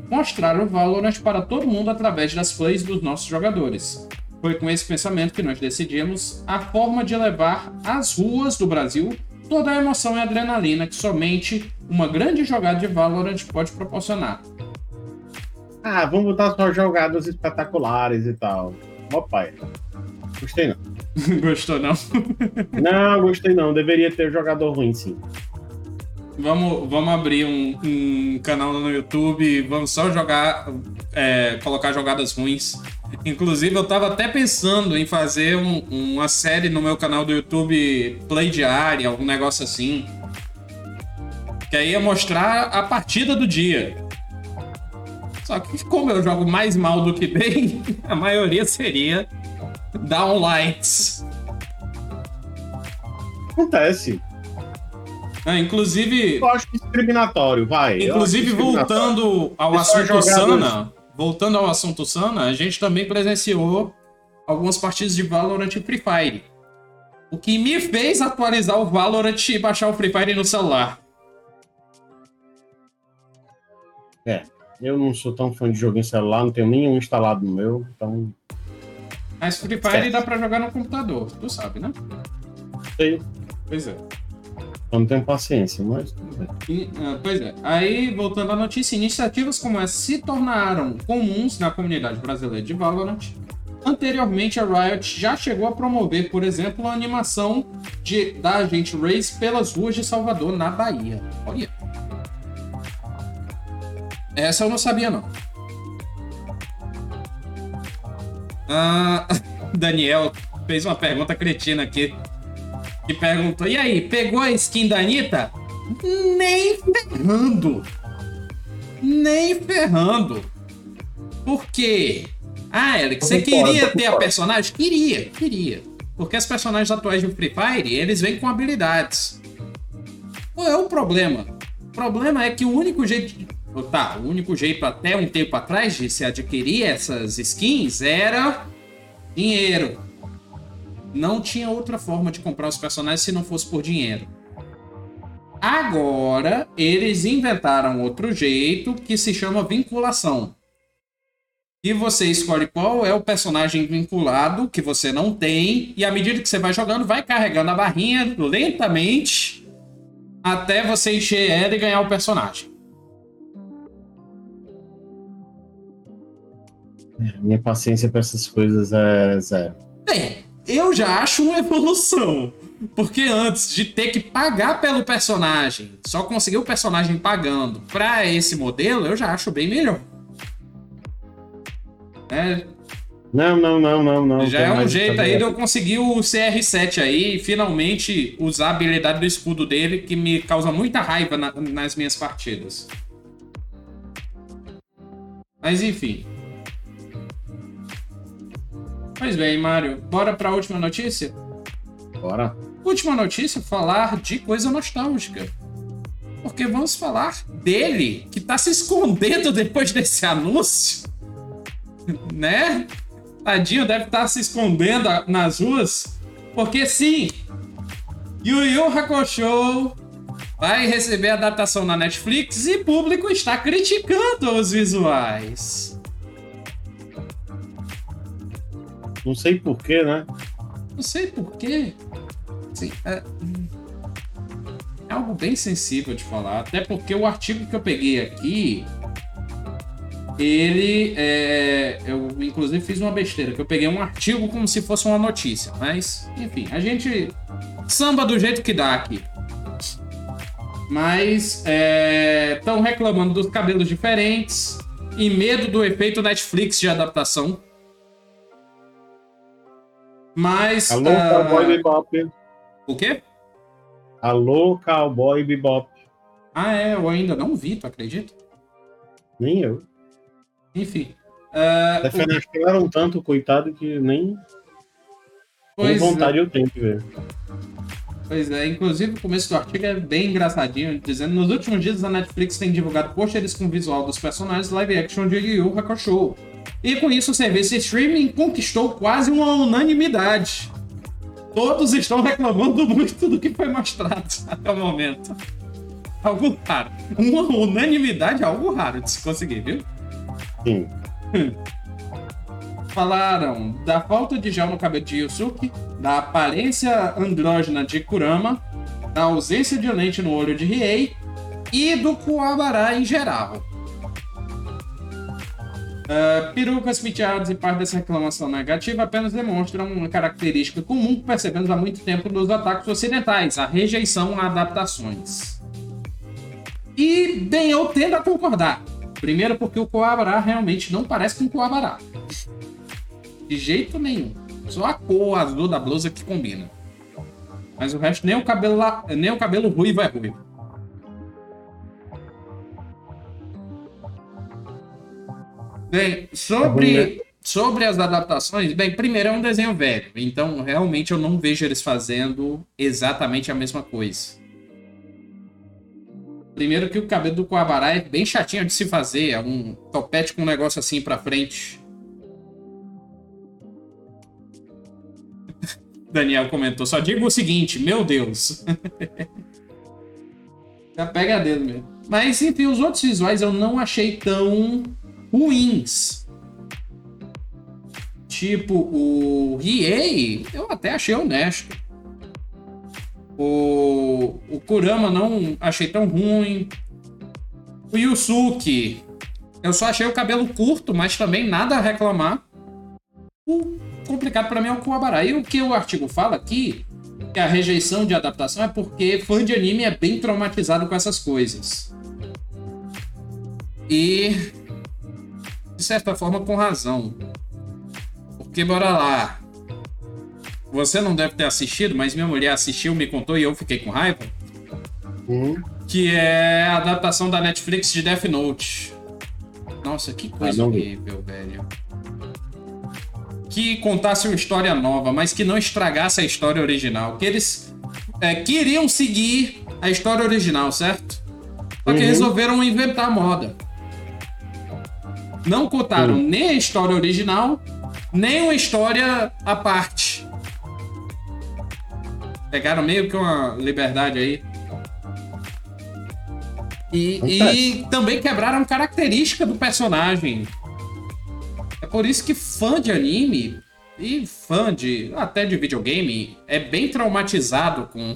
Mostrar o Valorant para todo mundo através das plays dos nossos jogadores. Foi com esse pensamento que nós decidimos a forma de levar às ruas do Brasil toda a emoção e adrenalina que somente uma grande jogada de Valorant pode proporcionar. Ah, vamos botar só jogadas espetaculares e tal. Ó pai. Gostei não. Gostou não? não, gostei não. Deveria ter jogador ruim, sim. Vamos, vamos abrir um, um canal no YouTube vamos só jogar, é, colocar jogadas ruins. Inclusive, eu tava até pensando em fazer um, uma série no meu canal do YouTube Play Diária, algum negócio assim. Que aí ia mostrar a partida do dia. Só que como eu jogo mais mal do que bem, a maioria seria downlights. Acontece. É, inclusive. Eu acho discriminatório, vai. Inclusive, voltando ao assunto Sana, voltando ao assunto Sana, a gente também presenciou algumas partidas de Valorant e Free Fire. O que me fez atualizar o Valorant e baixar o Free Fire no celular. É, eu não sou tão fã de jogo em celular, não tenho nenhum instalado no meu, então mas Free Fire certo. dá pra jogar no computador, tu sabe, né? Sei. Pois é. Eu não tenho paciência, mas E, uh, pois é. Aí, voltando à notícia, iniciativas como essa se tornaram comuns na comunidade brasileira de Valorant. Anteriormente, a Riot já chegou a promover, por exemplo, a animação de, da agente Race pelas ruas de Salvador, na Bahia. Olha. Essa eu não sabia, não. Ah, Daniel fez uma pergunta cretina aqui. Que perguntou: E aí, pegou a skin da Anitta? Nem ferrando. Nem ferrando. Por quê? Ah, Eric, você queria ter a personagem? Queria, queria. Porque as personagens atuais do Free Fire, eles vêm com habilidades. Qual é o problema? O problema é que o único jeito Tá, o único jeito até um tempo atrás de se adquirir essas skins era dinheiro. Não tinha outra forma de comprar os personagens se não fosse por dinheiro. Agora, eles inventaram outro jeito que se chama vinculação. E você escolhe qual é o personagem vinculado que você não tem, e à medida que você vai jogando, vai carregando a barrinha lentamente até você encher ela e ganhar o personagem. Minha paciência para essas coisas é zero. Bem, eu já acho uma evolução. Porque antes de ter que pagar pelo personagem, só conseguir o personagem pagando pra esse modelo, eu já acho bem melhor. É, Não, não, não, não, não. já é um jeito aí de eu conseguir o CR7 aí e finalmente usar a habilidade do escudo dele, que me causa muita raiva na- nas minhas partidas. Mas enfim. Pois bem, Mário, bora pra última notícia? Bora. Última notícia, falar de coisa nostálgica. Porque vamos falar dele, que tá se escondendo depois desse anúncio. né? Tadinho deve estar se escondendo nas ruas. Porque sim, Yu Yu Hakusho vai receber adaptação na Netflix e público está criticando os visuais. Não sei porquê, né? Não sei porquê. Assim, é... é algo bem sensível de falar. Até porque o artigo que eu peguei aqui. Ele é. Eu, inclusive, fiz uma besteira, que eu peguei um artigo como se fosse uma notícia. Mas, enfim, a gente samba do jeito que dá aqui. Mas estão reclamando dos cabelos diferentes e medo do efeito Netflix de adaptação. Mas. Alô, ah, Cowboy Bebop. o quê? Alô, Cowboy Bebop. Ah, é, eu ainda não vi, tu acredita? Nem eu. Enfim. ah, Defenestraram tanto, coitado, que nem, nem pois, vontade eu tenho de ver. pois é, inclusive o começo do artigo é bem engraçadinho, dizendo nos últimos dias a Netflix tem divulgado pôsteres com visual dos personagens live action de Yu Yu Hakusho. E com isso o serviço streaming conquistou quase uma unanimidade. Todos estão reclamando muito do que foi mostrado até o momento. Algo raro. Uma unanimidade é algo raro de se conseguir, viu? Sim. Falaram da falta de gel no cabelo de Yusuke, da aparência andrógena de Kurama, da ausência de lente no olho de Riei e do Kuwabara em geral. Ah, perucas penteadas e parte dessa reclamação negativa apenas demonstram uma característica comum que percebemos há muito tempo nos ataques ocidentais, a rejeição a adaptações. E, bem, eu tendo a concordar. Primeiro porque o Kuwabara realmente não parece com o Kuwabara. De jeito nenhum. Só a cor azul da blusa que combina. Mas o resto, nem o cabelo, lá, nem o cabelo ruivo é ruivo. Bem, sobre, sobre as adaptações, bem, primeiro é um desenho velho, então realmente eu não vejo eles fazendo exatamente a mesma coisa. Primeiro que o cabelo do Kuwabara é bem chatinho de se fazer, é um topete com um negócio assim pra frente. Daniel comentou, só digo o seguinte, meu Deus. Já pega dedo mesmo. Mas enfim, os outros visuais eu não achei tão ruins. Tipo, o Riei, eu até achei honesto. O, o Kurama não achei tão ruim. O Yusuke, eu só achei o cabelo curto, mas também nada a reclamar. O complicado pra mim é o Kuwabara. E o que o artigo fala aqui, que a rejeição de adaptação é porque fã de anime é bem traumatizado com essas coisas. E, de certa forma, com razão. Porque, bora lá. Você não deve ter assistido, mas minha mulher assistiu, me contou e eu fiquei com raiva. Hum, Que é a adaptação da Netflix de Death Note. Nossa, que coisa Ah, horrível, velho. Que contasse uma história nova, mas que não estragasse a história original. Que eles é, queriam seguir a história original, certo? Só que Uhum. resolveram inventar moda. Não contaram Uhum. nem a história original, nem uma história à parte. Pegaram meio que uma liberdade aí. E, e também quebraram característica do personagem. É por isso que fã de anime e fã de até de videogame é bem traumatizado com.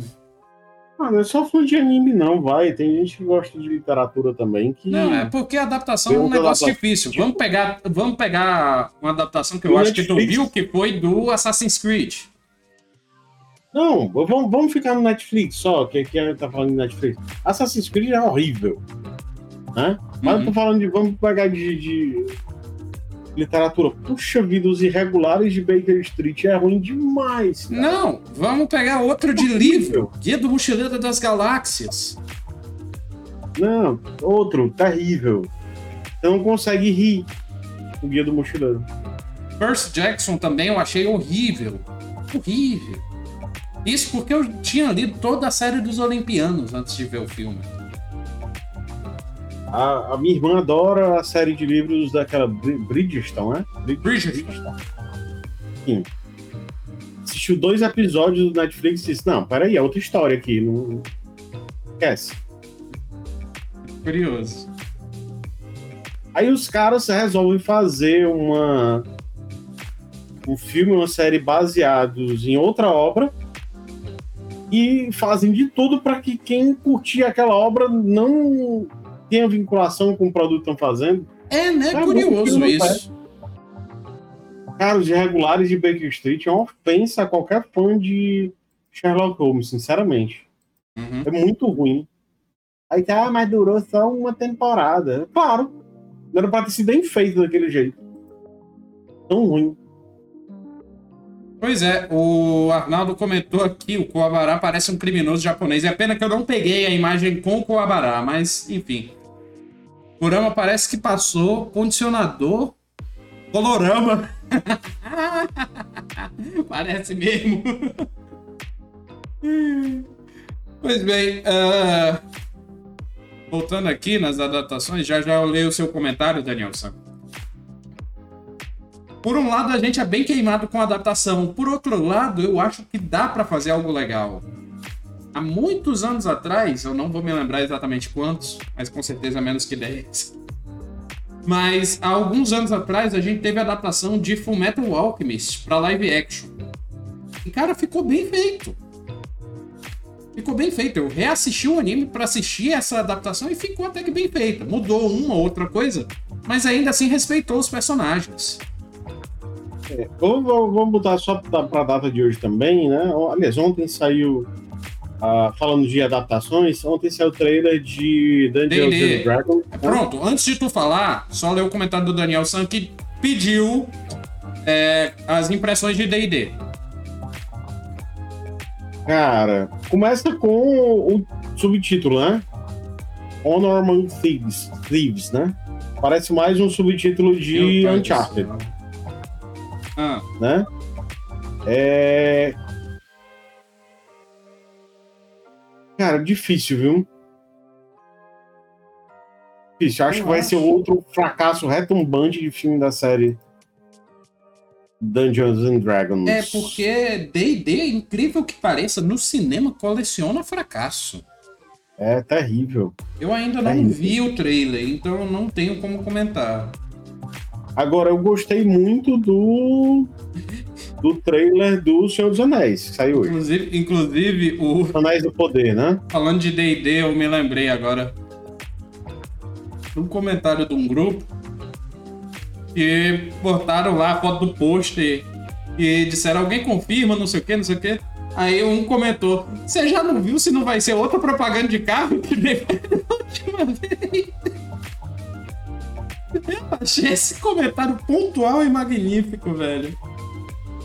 Ah, não é só fã de anime, não, vai. Tem gente que gosta de literatura também que. Não, é porque a adaptação é um negócio lá- difícil. Vamos pegar, vamos pegar uma adaptação que eu acho que tu Netflix. viu, que foi do Assassin's Creed. Não, vamos, vamos ficar no Netflix só, que aqui a gente tá falando de Netflix. Assassin's Creed é horrível. Né? Mas Uhum. eu tô falando de. Vamos pegar de, de literatura. Puxa vida, os irregulares de Baker Street é ruim demais. cara. Não, vamos pegar outro de livro. Guia do Mochileiro das Galáxias. Não, outro, terrível. Você não consegue rir o Guia do Mochileiro. Percy Jackson também eu achei horrível. Horrível. Isso porque eu tinha lido toda a série dos Olimpianos antes de ver o filme. A, a minha irmã adora a série de livros daquela Bri- Bridgestone, né? Brid- Bridgerton. Sim. Assistiu dois episódios do Netflix e disse: Não, peraí, é outra história aqui. Não... Esquece. Curioso. Aí os caras resolvem fazer uma um filme, uma série baseados em outra obra e fazem de tudo para que quem curtir aquela obra não tenha vinculação com o produto que estão fazendo. É, né? Bom, Curioso isso. Cara, os irregulares de Baker Street é uma ofensa a qualquer fã de Sherlock Holmes, sinceramente. Uhum. É muito ruim. Aí tá, ah, mas durou só uma temporada. Claro. Não era pra ter sido bem feito daquele jeito. Tão ruim. Pois é, o Arnaldo comentou aqui, o Koabara parece um criminoso japonês. É pena que eu não peguei a imagem com o Koabara, mas enfim. Kurama parece que passou condicionador colorama. parece mesmo. pois bem, ah, voltando aqui nas adaptações, já já eu leio o seu comentário, Danielson. Por um lado, a gente é bem queimado com a adaptação. Por outro lado, eu acho que dá pra fazer algo legal. Há muitos anos atrás, eu não vou me lembrar exatamente quantos, mas com certeza menos que 10. Mas há alguns anos atrás, a gente teve a adaptação de Fullmetal Alchemist pra live action. E cara, ficou bem feito. Ficou bem feito. Eu reassisti o anime pra assistir essa adaptação e ficou até que bem feita. Mudou uma ou outra coisa, mas ainda assim respeitou os personagens. É, vamos, vamos botar só pra, pra data de hoje também, né? Aliás, ontem saiu. ah, falando de adaptações, ontem saiu o trailer de Dungeons and Dragons. né? Pronto, antes de tu falar, só ler o comentário do Daniel San que pediu é, as impressões de D&D. Cara, começa com o subtítulo, né? Honor Among Thieves, Thieves, né? Parece mais um subtítulo de Uncharted, céu. Ah, né? É... Cara, difícil, viu? Difícil. Acho que vai ser outro fracasso retumbante de filme da série Dungeons and Dragons. é porque D&D, incrível que pareça, no cinema coleciona fracasso. É terrível. Eu ainda não Terrível. vi o trailer, então eu não tenho como comentar. Agora, eu gostei muito do do trailer do Senhor dos Anéis, que saiu hoje. Inclusive, inclusive o, Anéis do Poder, né? Falando de D&D, eu me lembrei agora. Um comentário de um grupo que botaram lá a foto do pôster e disseram alguém confirma, não sei o que, não sei o que. Aí um comentou, você já não viu se não vai ser outra propaganda de carro que nem última vez? Achei esse comentário pontual e magnífico, velho.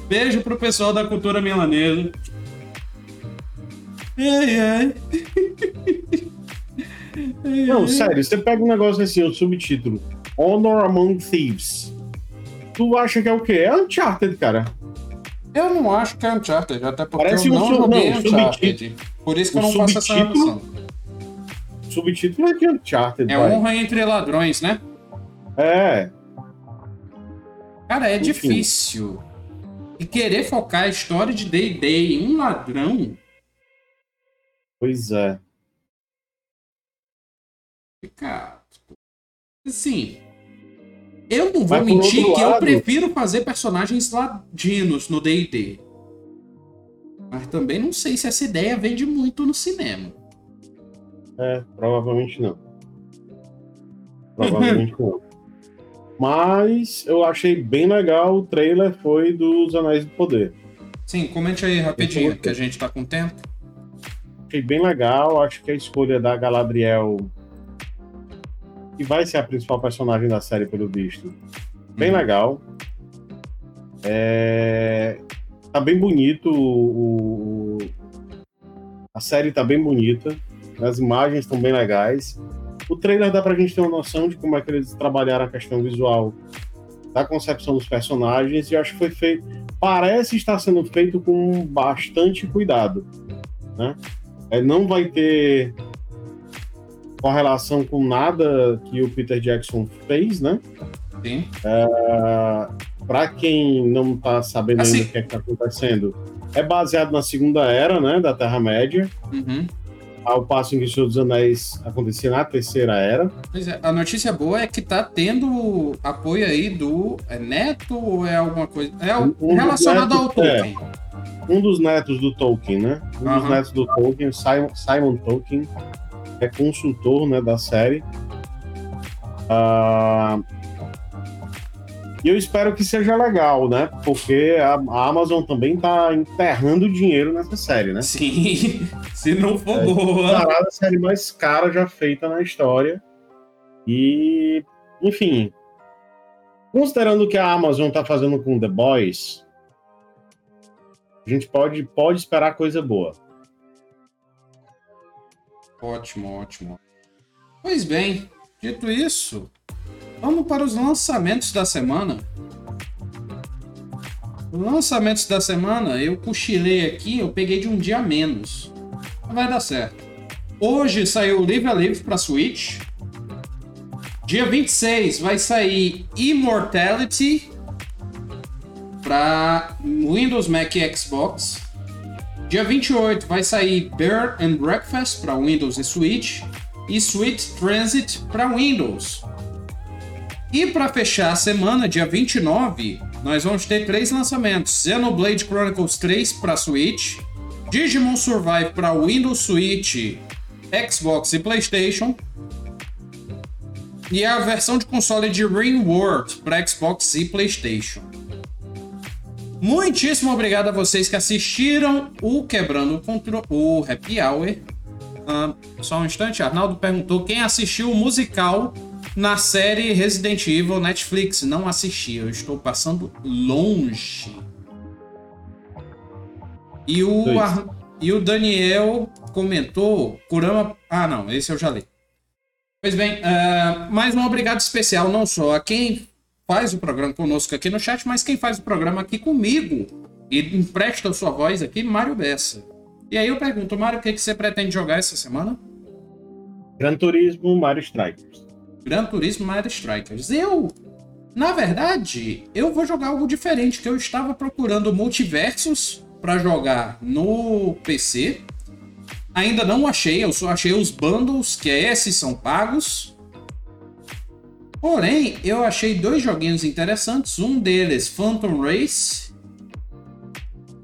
Beijo pro pessoal da cultura milanesa. Ai, ai. Não, sério, você pega um negócio assim, o subtítulo Honor Among Thieves. Tu acha que é o quê? É Uncharted, cara. Eu não acho que é Uncharted, até porque Parece eu um não sub- joguei não, Uncharted. Por isso que eu não faço essa subtítulo relação. Subtítulo é de Uncharted, É vai. honra entre ladrões, né? É. Cara, é Enfim. difícil. E querer focar a história de D&D em um ladrão, Pois é. cara... Assim... Eu não vou Mas mentir que eu lado- prefiro fazer personagens ladinos no D&D. Mas também não sei se essa ideia vende muito no cinema. É, provavelmente não. Provavelmente não. Mas eu achei bem legal o trailer foi dos Anéis do Poder. Sim, comente aí rapidinho, que a gente tá com tempo. Achei bem legal, acho que a escolha da Galadriel, que vai ser a principal personagem da série, pelo visto, bem hum. legal. É... Tá bem bonito o, a série tá bem bonita, as imagens estão bem legais. O trailer dá pra gente ter uma noção de como é que eles trabalharam a questão visual da concepção dos personagens e acho que foi feito. Parece estar sendo feito com bastante cuidado. Né? É, não vai ter correlação com nada que o Peter Jackson fez, né? Sim. É, para quem não está sabendo assim, ainda o que é está acontecendo, é baseado na Segunda Era, né, da Terra-média. Uhum. Ao passo em que o Senhor dos Anéis acontecia na Terceira Era. Pois é, a notícia boa é que tá tendo apoio aí do é Neto ou é alguma coisa? É um, relacionado ao é, Tolkien. É, um dos netos do Tolkien, né? Um uhum. dos netos do Tolkien, Simon, Simon Tolkien, é consultor né, da série. Uh, e eu espero que seja legal, né? Porque a, a Amazon também tá enterrando dinheiro nessa série, né? Sim, se não for é, boa. A série mais cara já feita na história. E, enfim, considerando o que a Amazon tá fazendo com The Boys, a gente pode, pode esperar coisa boa. Ótimo, ótimo. Pois bem, dito isso, Vamos para os lançamentos da semana. Lançamentos da semana, eu cochilei aqui, eu peguei de um dia a menos. Vai dar certo. Hoje saiu Live a Live para Switch. Dia 26 vai sair Immortality para Windows, Mac e Xbox. Dia 28 vai sair Bear and Breakfast para Windows e Switch. E Sweet Transit para Windows. E para fechar a semana, dia 29, nós vamos ter três lançamentos: Xenoblade Chronicles 3 para Switch, Digimon Survive para Windows Switch, Xbox e PlayStation, e a versão de console de Ring World para Xbox e PlayStation. Muitíssimo obrigado a vocês que assistiram o Quebrando o Controle, o Happy Hour. Uh, só um instante, Arnaldo perguntou quem assistiu o musical na série Resident Evil Netflix. Não assisti, eu estou passando longe. E o, Ar... e o Daniel comentou Kurama. Ah, não, esse eu já li. Pois bem, uh, mais um obrigado especial não só a quem faz o programa conosco aqui no chat, mas quem faz o programa aqui comigo e empresta a sua voz aqui, Mário Bessa. E aí eu pergunto, Mário, o que, que você pretende jogar essa semana? Gran Turismo Mario Strikers. Gran Turismo Mario Strikers. Eu, na verdade, eu vou jogar algo diferente, que eu estava procurando multiversos para jogar no PC. Ainda não achei, eu só achei os bundles, que esses são pagos. Porém, eu achei dois joguinhos interessantes. Um deles, Phantom Race.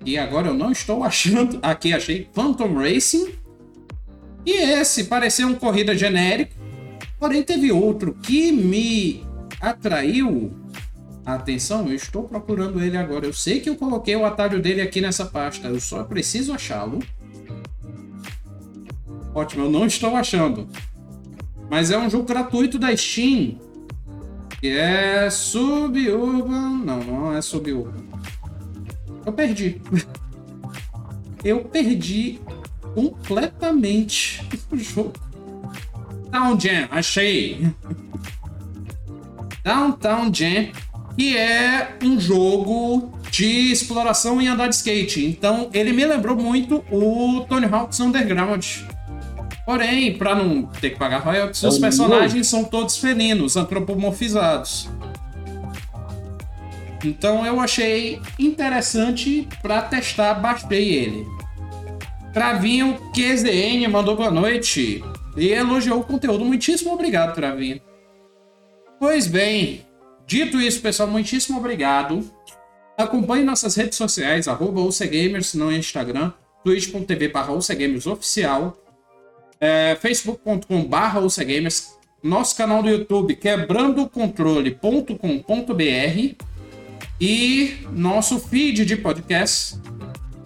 E agora eu não estou achando. Aqui achei Phantom Racing. E esse pareceu um corrida genérico. Porém, teve outro que me atraiu a atenção. Eu estou procurando ele agora. Eu sei que eu coloquei o atalho dele aqui nessa pasta. Eu só preciso achá-lo. Ótimo, eu não estou achando. Mas é um jogo gratuito da Steam. Que é Suburban. Não, não é Suburban. Eu perdi. eu perdi completamente o jogo. Downtown Jam, achei. Downtown Jam, que é um jogo de exploração em andar de skate. Então, ele me lembrou muito o Tony Hawk's Underground. Porém, para não ter que pagar royalties, os personagens são todos felinos, antropomorfizados. Então eu achei interessante para testar, baixei ele. Travinho QZN mandou boa noite e elogiou o conteúdo. Muitíssimo obrigado, Travinho. Pois bem, dito isso, pessoal, muitíssimo obrigado. Acompanhe nossas redes sociais, arroba UCGamers no Instagram, twitch.tv barra oficial, é, facebook.com barra nosso canal do YouTube quebrandocontrole.com.br e nosso feed de podcast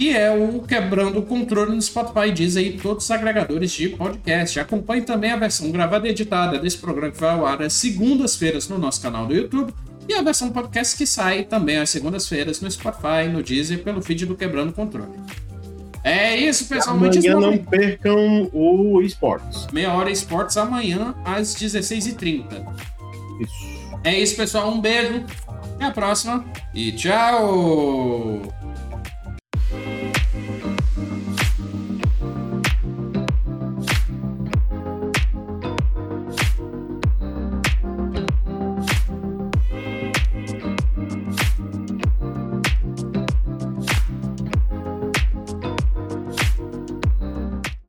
E é o Quebrando o Controle no Spotify, diz aí todos os agregadores de podcast. Acompanhe também a versão gravada e editada desse programa que vai ao ar às segundas-feiras no nosso canal do YouTube. E a versão podcast que sai também às segundas-feiras no Spotify, no Deezer, pelo feed do Quebrando o Controle. É isso, pessoal. Amanhã não percam o esportes. Meia hora esportes amanhã às 16h30. Isso. É isso, pessoal. Um beijo. Até a próxima e tchau!